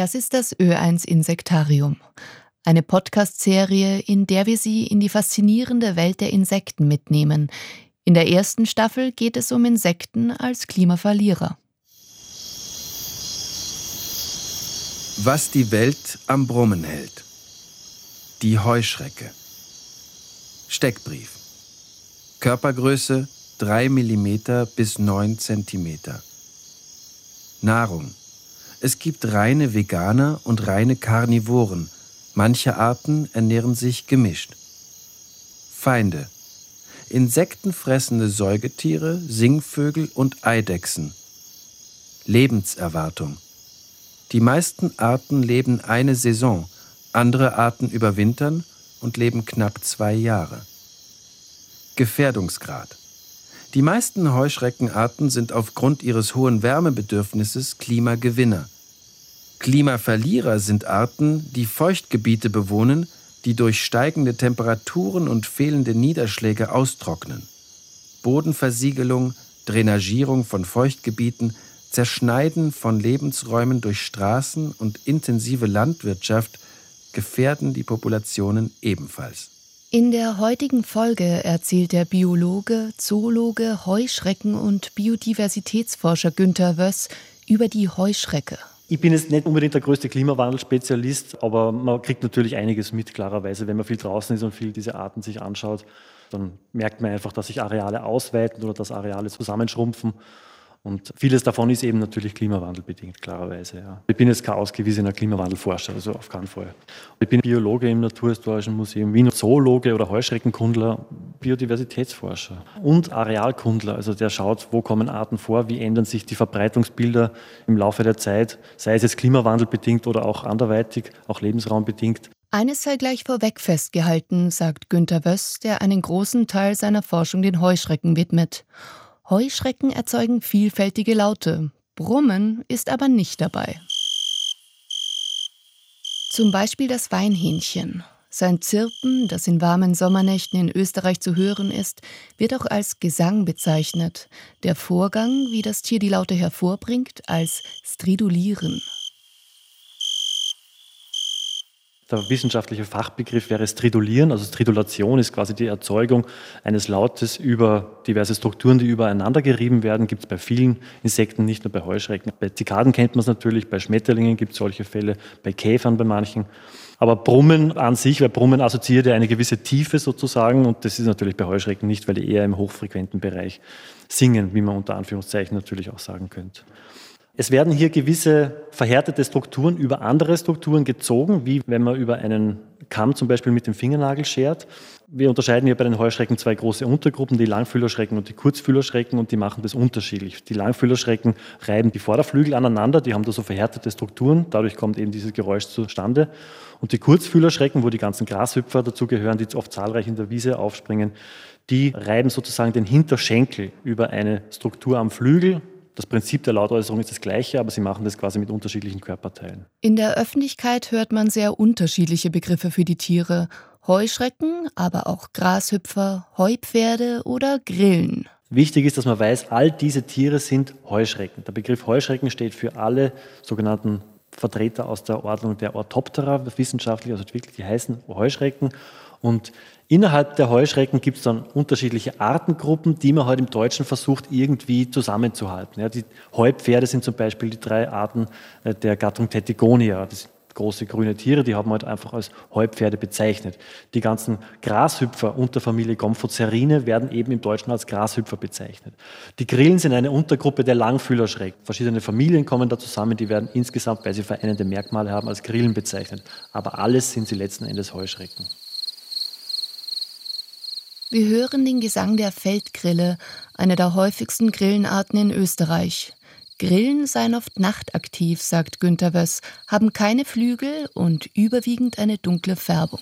Das ist das Ö1 Insektarium. Eine Podcast-Serie, in der wir Sie in die faszinierende Welt der Insekten mitnehmen. In der ersten Staffel geht es um Insekten als Klimaverlierer. Was die Welt am Brummen hält. Die Heuschrecke. Steckbrief. Körpergröße 3 mm bis 9 cm. Nahrung. Es gibt reine Veganer und reine Karnivoren Manche Arten ernähren sich gemischt. Feinde. Insektenfressende Säugetiere, Singvögel und Eidechsen. Lebenserwartung. Die meisten Arten leben eine Saison, andere Arten überwintern und leben knapp zwei Jahre. Gefährdungsgrad. Die meisten Heuschreckenarten sind aufgrund ihres hohen Wärmebedürfnisses Klimagewinner. Klimaverlierer sind Arten, die Feuchtgebiete bewohnen, die durch steigende Temperaturen und fehlende Niederschläge austrocknen. Bodenversiegelung, Drainagierung von Feuchtgebieten, Zerschneiden von Lebensräumen durch Straßen und intensive Landwirtschaft gefährden die Populationen ebenfalls. In der heutigen Folge erzählt der Biologe, Zoologe, Heuschrecken- und Biodiversitätsforscher Günter Wöss über die Heuschrecke. Ich bin jetzt nicht unbedingt der größte Klimawandelspezialist, aber man kriegt natürlich einiges mit, klarerweise. Wenn man viel draußen ist und viel diese Arten sich anschaut, dann merkt man einfach, dass sich Areale ausweiten oder dass Areale zusammenschrumpfen. Und vieles davon ist eben natürlich klimawandelbedingt, klarerweise. Ja. Ich bin jetzt kein ausgewiesener Klimawandelforscher, also auf keinen Fall. Ich bin Biologe im Naturhistorischen Museum Wien, Zoologe oder Heuschreckenkundler, Biodiversitätsforscher und Arealkundler. Also der schaut, wo kommen Arten vor, wie ändern sich die Verbreitungsbilder im Laufe der Zeit, sei es jetzt klimawandelbedingt oder auch anderweitig, auch lebensraumbedingt. Eines sei gleich vorweg festgehalten, sagt Günter Wöss, der einen großen Teil seiner Forschung den Heuschrecken widmet. Heuschrecken erzeugen vielfältige Laute, Brummen ist aber nicht dabei. Zum Beispiel das Weinhähnchen. Sein Zirpen, das in warmen Sommernächten in Österreich zu hören ist, wird auch als Gesang bezeichnet. Der Vorgang, wie das Tier die Laute hervorbringt, als Stridulieren. Der wissenschaftliche Fachbegriff wäre Stridulieren. Also Stridulation ist quasi die Erzeugung eines Lautes über diverse Strukturen, die übereinander gerieben werden. Gibt es bei vielen Insekten, nicht nur bei Heuschrecken. Bei Zikaden kennt man es natürlich, bei Schmetterlingen gibt es solche Fälle, bei Käfern bei manchen. Aber Brummen an sich, weil Brummen assoziiert ja eine gewisse Tiefe sozusagen und das ist natürlich bei Heuschrecken nicht, weil die eher im hochfrequenten Bereich singen, wie man unter Anführungszeichen natürlich auch sagen könnte. Es werden hier gewisse verhärtete Strukturen über andere Strukturen gezogen, wie wenn man über einen Kamm zum Beispiel mit dem Fingernagel schert. Wir unterscheiden hier bei den Heuschrecken zwei große Untergruppen, die Langfühlerschrecken und die Kurzfühlerschrecken, und die machen das unterschiedlich. Die Langfühlerschrecken reiben die Vorderflügel aneinander, die haben da so verhärtete Strukturen, dadurch kommt eben dieses Geräusch zustande. Und die Kurzfühlerschrecken, wo die ganzen Grashüpfer dazugehören, die oft zahlreich in der Wiese aufspringen, die reiben sozusagen den Hinterschenkel über eine Struktur am Flügel, das Prinzip der Lautäußerung ist das gleiche, aber sie machen das quasi mit unterschiedlichen Körperteilen. In der Öffentlichkeit hört man sehr unterschiedliche Begriffe für die Tiere. Heuschrecken, aber auch Grashüpfer, Heupferde oder Grillen. Wichtig ist, dass man weiß, all diese Tiere sind Heuschrecken. Der Begriff Heuschrecken steht für alle sogenannten Vertreter aus der Ordnung der Orthoptera, wissenschaftlich also wirklich, die heißen Heuschrecken. Und Innerhalb der Heuschrecken gibt es dann unterschiedliche Artengruppen, die man heute im Deutschen versucht, irgendwie zusammenzuhalten. Ja, die Heupferde sind zum Beispiel die drei Arten äh, der Gattung Tetigonia. Das sind große grüne Tiere, die haben heute einfach als Heupferde bezeichnet. Die ganzen Grashüpfer unter Familie Gomphocerine werden eben im Deutschen als Grashüpfer bezeichnet. Die Grillen sind eine Untergruppe der Langfühlerschrecken. Verschiedene Familien kommen da zusammen, die werden insgesamt, weil sie vereinende Merkmale haben, als Grillen bezeichnet. Aber alles sind sie letzten Endes Heuschrecken. Wir hören den Gesang der Feldgrille, einer der häufigsten Grillenarten in Österreich. Grillen seien oft nachtaktiv, sagt Günter Wöss, haben keine Flügel und überwiegend eine dunkle Färbung.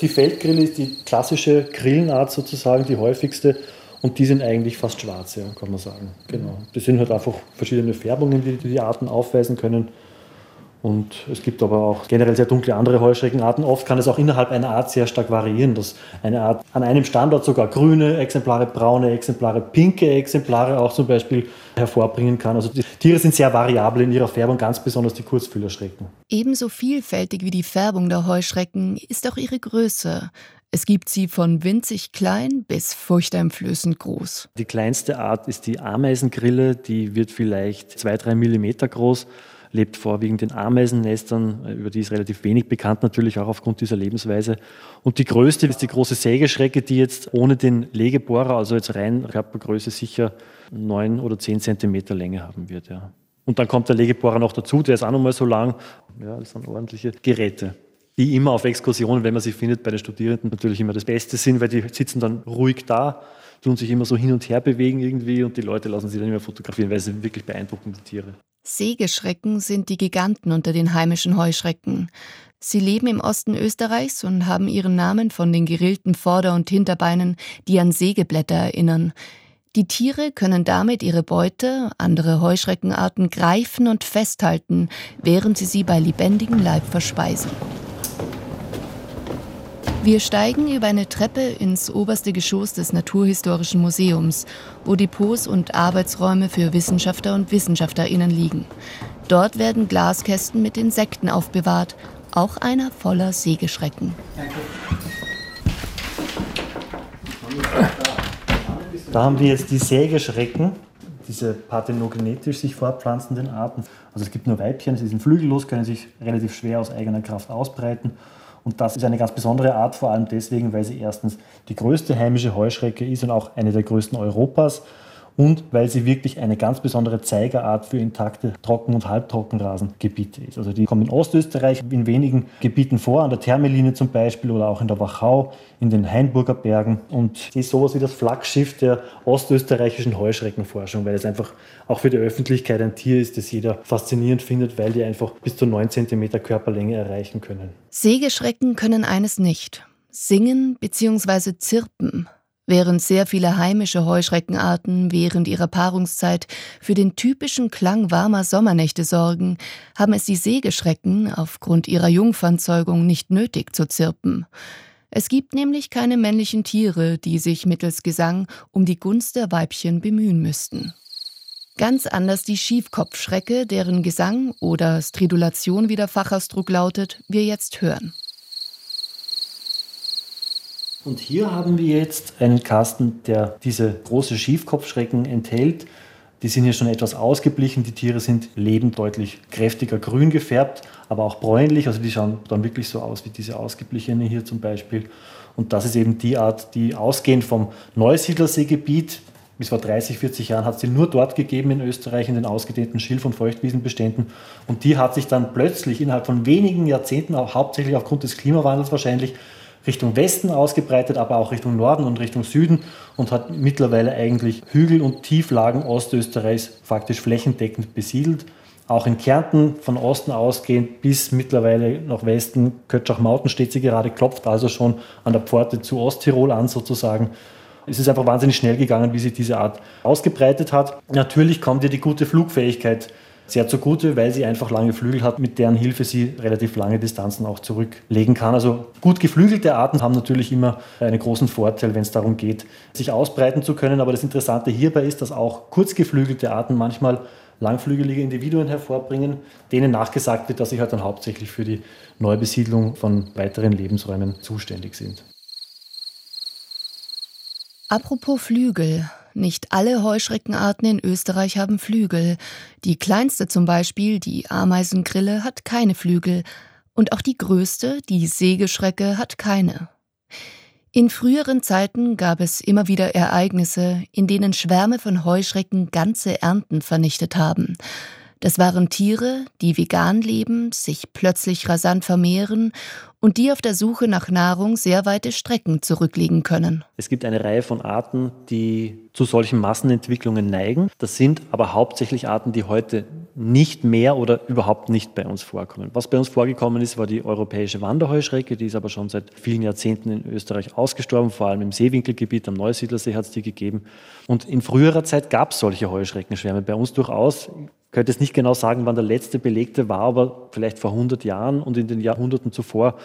Die Feldgrille ist die klassische Grillenart sozusagen, die häufigste. Und die sind eigentlich fast schwarz, kann man sagen. Genau. Das sind halt einfach verschiedene Färbungen, die die Arten aufweisen können. Und es gibt aber auch generell sehr dunkle andere Heuschreckenarten. Oft kann es auch innerhalb einer Art sehr stark variieren, dass eine Art an einem Standort sogar grüne Exemplare, braune Exemplare, pinke Exemplare auch zum Beispiel hervorbringen kann. Also die Tiere sind sehr variabel in ihrer Färbung, ganz besonders die Kurzfühlerschrecken. Ebenso vielfältig wie die Färbung der Heuschrecken ist auch ihre Größe. Es gibt sie von winzig klein bis furchteinflößend groß. Die kleinste Art ist die Ameisengrille, die wird vielleicht zwei, drei Millimeter groß lebt vorwiegend in Ameisennestern, über die ist relativ wenig bekannt, natürlich auch aufgrund dieser Lebensweise. Und die größte ist die große Sägeschrecke, die jetzt ohne den Legebohrer, also jetzt rein Körpergröße, sicher neun oder zehn Zentimeter Länge haben wird. Ja. Und dann kommt der Legebohrer noch dazu, der ist auch nochmal so lang. Ja, das sind ordentliche Geräte die immer auf Exkursionen, wenn man sie findet, bei den Studierenden natürlich immer das Beste sind, weil die sitzen dann ruhig da, tun sich immer so hin und her bewegen irgendwie und die Leute lassen sich dann immer fotografieren, weil sie wirklich beeindruckende Tiere. Sägeschrecken sind die Giganten unter den heimischen Heuschrecken. Sie leben im Osten Österreichs und haben ihren Namen von den gerillten Vorder- und Hinterbeinen, die an Sägeblätter erinnern. Die Tiere können damit ihre Beute, andere Heuschreckenarten, greifen und festhalten, während sie sie bei lebendigem Leib verspeisen. Wir steigen über eine Treppe ins oberste Geschoss des Naturhistorischen Museums, wo Depots und Arbeitsräume für Wissenschaftler und Wissenschaftlerinnen liegen. Dort werden Glaskästen mit Insekten aufbewahrt, auch einer voller Sägeschrecken. Da haben wir jetzt die Sägeschrecken, diese parthenogenetisch sich fortpflanzenden Arten. Also es gibt nur Weibchen, sie sind flügellos, können sich relativ schwer aus eigener Kraft ausbreiten und das ist eine ganz besondere Art, vor allem deswegen, weil sie erstens die größte heimische Heuschrecke ist und auch eine der größten Europas und weil sie wirklich eine ganz besondere Zeigerart für intakte Trocken- und Halbtrockenrasengebiete ist. Also die kommen in Ostösterreich in wenigen Gebieten vor, an der Thermeline zum Beispiel oder auch in der Wachau, in den Hainburger Bergen. Und ist sowas wie das Flaggschiff der ostösterreichischen Heuschreckenforschung, weil es einfach auch für die Öffentlichkeit ein Tier ist, das jeder faszinierend findet, weil die einfach bis zu 9 cm Körperlänge erreichen können. Sägeschrecken können eines nicht. Singen bzw. zirpen Während sehr viele heimische Heuschreckenarten während ihrer Paarungszeit für den typischen Klang warmer Sommernächte sorgen, haben es die Sägeschrecken aufgrund ihrer Jungfernzeugung nicht nötig zu zirpen. Es gibt nämlich keine männlichen Tiere, die sich mittels Gesang um die Gunst der Weibchen bemühen müssten. Ganz anders die Schiefkopfschrecke, deren Gesang oder Stridulation, wie der Fachausdruck lautet, wir jetzt hören. Und hier haben wir jetzt einen Kasten, der diese große Schiefkopfschrecken enthält. Die sind hier schon etwas ausgeblichen. Die Tiere sind lebend deutlich kräftiger grün gefärbt, aber auch bräunlich. Also die schauen dann wirklich so aus wie diese ausgeblichene hier zum Beispiel. Und das ist eben die Art, die ausgehend vom Neusiedlerseegebiet, bis vor 30, 40 Jahren hat es sie nur dort gegeben in Österreich, in den ausgedehnten Schilf- und Feuchtwiesenbeständen. Und die hat sich dann plötzlich innerhalb von wenigen Jahrzehnten, auch hauptsächlich aufgrund des Klimawandels wahrscheinlich, Richtung Westen ausgebreitet, aber auch Richtung Norden und Richtung Süden und hat mittlerweile eigentlich Hügel und Tieflagen Ostösterreichs faktisch flächendeckend besiedelt. Auch in Kärnten von Osten ausgehend bis mittlerweile nach Westen, Kötschach-Mauten steht sie gerade, klopft also schon an der Pforte zu Osttirol an sozusagen. Es ist einfach wahnsinnig schnell gegangen, wie sich diese Art ausgebreitet hat. Natürlich kommt ihr die gute Flugfähigkeit sehr zugute, weil sie einfach lange Flügel hat, mit deren Hilfe sie relativ lange Distanzen auch zurücklegen kann. Also gut geflügelte Arten haben natürlich immer einen großen Vorteil, wenn es darum geht, sich ausbreiten zu können. Aber das Interessante hierbei ist, dass auch kurzgeflügelte Arten manchmal langflügelige Individuen hervorbringen, denen nachgesagt wird, dass sie halt dann hauptsächlich für die Neubesiedlung von weiteren Lebensräumen zuständig sind. Apropos Flügel. Nicht alle Heuschreckenarten in Österreich haben Flügel. Die kleinste zum Beispiel, die Ameisengrille, hat keine Flügel. Und auch die größte, die Sägeschrecke, hat keine. In früheren Zeiten gab es immer wieder Ereignisse, in denen Schwärme von Heuschrecken ganze Ernten vernichtet haben. Das waren Tiere, die vegan leben, sich plötzlich rasant vermehren und die auf der Suche nach Nahrung sehr weite Strecken zurücklegen können. Es gibt eine Reihe von Arten, die zu solchen Massenentwicklungen neigen. Das sind aber hauptsächlich Arten, die heute nicht mehr oder überhaupt nicht bei uns vorkommen. Was bei uns vorgekommen ist, war die europäische Wanderheuschrecke, die ist aber schon seit vielen Jahrzehnten in Österreich ausgestorben, vor allem im Seewinkelgebiet am Neusiedlersee hat es die gegeben. Und in früherer Zeit gab es solche Heuschreckenschwärme bei uns durchaus könnte es nicht genau sagen, wann der letzte belegte war, aber vielleicht vor 100 Jahren und in den Jahrhunderten zuvor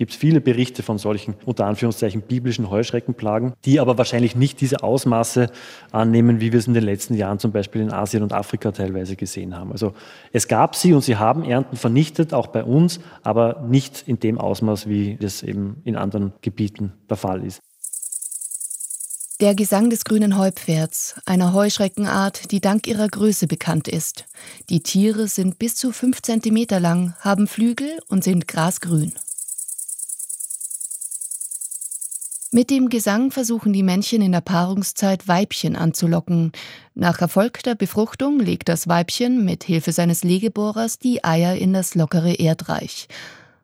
gibt es viele Berichte von solchen unter Anführungszeichen biblischen Heuschreckenplagen, die aber wahrscheinlich nicht diese Ausmaße annehmen, wie wir es in den letzten Jahren zum Beispiel in Asien und Afrika teilweise gesehen haben. Also es gab sie und sie haben Ernten vernichtet, auch bei uns, aber nicht in dem Ausmaß, wie das eben in anderen Gebieten der Fall ist. Der Gesang des grünen Heupferds, einer Heuschreckenart, die dank ihrer Größe bekannt ist. Die Tiere sind bis zu fünf Zentimeter lang, haben Flügel und sind grasgrün. Mit dem Gesang versuchen die Männchen in der Paarungszeit Weibchen anzulocken. Nach erfolgter Befruchtung legt das Weibchen mit Hilfe seines Legebohrers die Eier in das lockere Erdreich.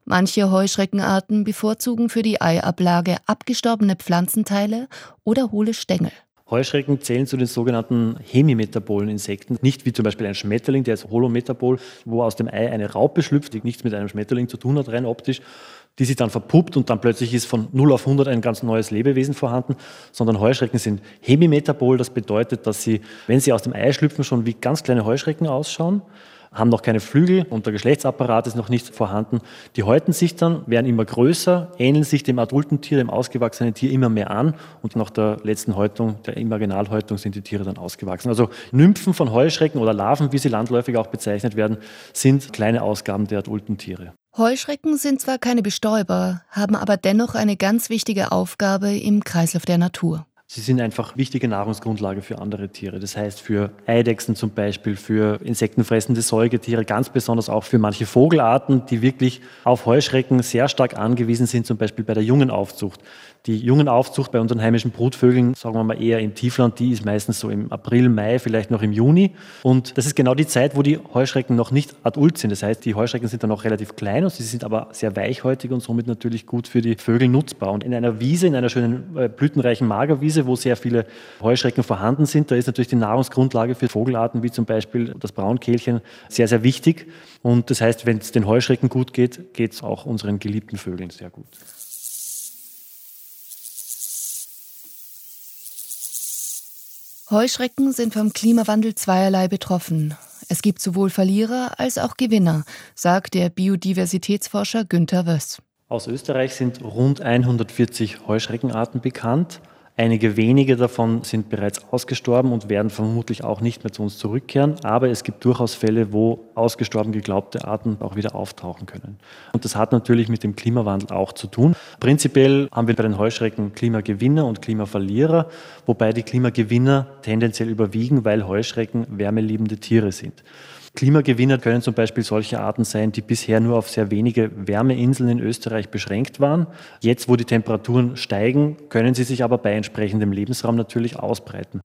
Manche Heuschreckenarten bevorzugen für die Eiablage abgestorbene Pflanzenteile oder hohle Stängel. Heuschrecken zählen zu den sogenannten hemimetabolen Insekten, nicht wie zum Beispiel ein Schmetterling, der ist holometabol, wo aus dem Ei eine Raupe schlüpft, die nichts mit einem Schmetterling zu tun hat, rein optisch, die sich dann verpuppt und dann plötzlich ist von 0 auf 100 ein ganz neues Lebewesen vorhanden, sondern Heuschrecken sind hemimetabol, das bedeutet, dass sie, wenn sie aus dem Ei schlüpfen, schon wie ganz kleine Heuschrecken ausschauen haben noch keine Flügel und der Geschlechtsapparat ist noch nicht vorhanden. Die häuten sich dann, werden immer größer, ähneln sich dem adulten Tier, dem ausgewachsenen Tier immer mehr an und nach der letzten Häutung, der Imaginalhäutung, sind die Tiere dann ausgewachsen. Also Nymphen von Heuschrecken oder Larven, wie sie landläufig auch bezeichnet werden, sind kleine Ausgaben der adulten Tiere. Heuschrecken sind zwar keine Bestäuber, haben aber dennoch eine ganz wichtige Aufgabe im Kreislauf der Natur. Sie sind einfach wichtige Nahrungsgrundlage für andere Tiere. Das heißt für Eidechsen zum Beispiel, für insektenfressende Säugetiere, ganz besonders auch für manche Vogelarten, die wirklich auf Heuschrecken sehr stark angewiesen sind, zum Beispiel bei der Jungenaufzucht. Die Jungenaufzucht bei unseren heimischen Brutvögeln, sagen wir mal eher im Tiefland, die ist meistens so im April, Mai, vielleicht noch im Juni. Und das ist genau die Zeit, wo die Heuschrecken noch nicht adult sind. Das heißt, die Heuschrecken sind dann noch relativ klein und sie sind aber sehr weichhäutig und somit natürlich gut für die Vögel nutzbar. Und in einer Wiese, in einer schönen äh, blütenreichen Magerwiese, wo sehr viele Heuschrecken vorhanden sind, da ist natürlich die Nahrungsgrundlage für Vogelarten wie zum Beispiel das Braunkehlchen sehr, sehr wichtig. Und das heißt, wenn es den Heuschrecken gut geht, geht es auch unseren geliebten Vögeln sehr gut. Heuschrecken sind vom Klimawandel zweierlei betroffen. Es gibt sowohl Verlierer als auch Gewinner, sagt der Biodiversitätsforscher Günther Wöss. Aus Österreich sind rund 140 Heuschreckenarten bekannt. Einige wenige davon sind bereits ausgestorben und werden vermutlich auch nicht mehr zu uns zurückkehren. Aber es gibt durchaus Fälle, wo ausgestorben geglaubte Arten auch wieder auftauchen können. Und das hat natürlich mit dem Klimawandel auch zu tun. Prinzipiell haben wir bei den Heuschrecken Klimagewinner und Klimaverlierer, wobei die Klimagewinner tendenziell überwiegen, weil Heuschrecken wärmeliebende Tiere sind. Klimagewinner können zum Beispiel solche Arten sein, die bisher nur auf sehr wenige Wärmeinseln in Österreich beschränkt waren. Jetzt, wo die Temperaturen steigen, können sie sich aber bei entsprechendem Lebensraum natürlich ausbreiten.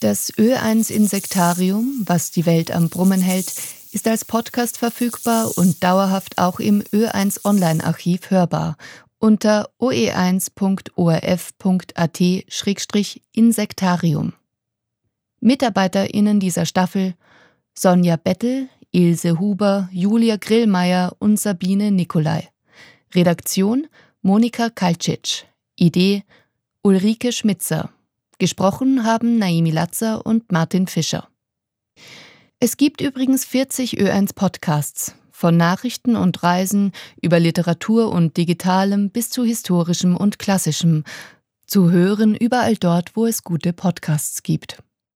Das Ö1 Insektarium, was die Welt am Brummen hält, ist als Podcast verfügbar und dauerhaft auch im Ö1 Online-Archiv hörbar unter oe1.orf.at-insektarium. MitarbeiterInnen dieser Staffel Sonja Bettel, Ilse Huber, Julia Grillmeier und Sabine Nikolai. Redaktion Monika Kalcic. Idee Ulrike Schmitzer. Gesprochen haben Naimi Latzer und Martin Fischer. Es gibt übrigens 40 Ö1 Podcasts, von Nachrichten und Reisen über Literatur und Digitalem bis zu historischem und klassischem, zu hören überall dort, wo es gute Podcasts gibt.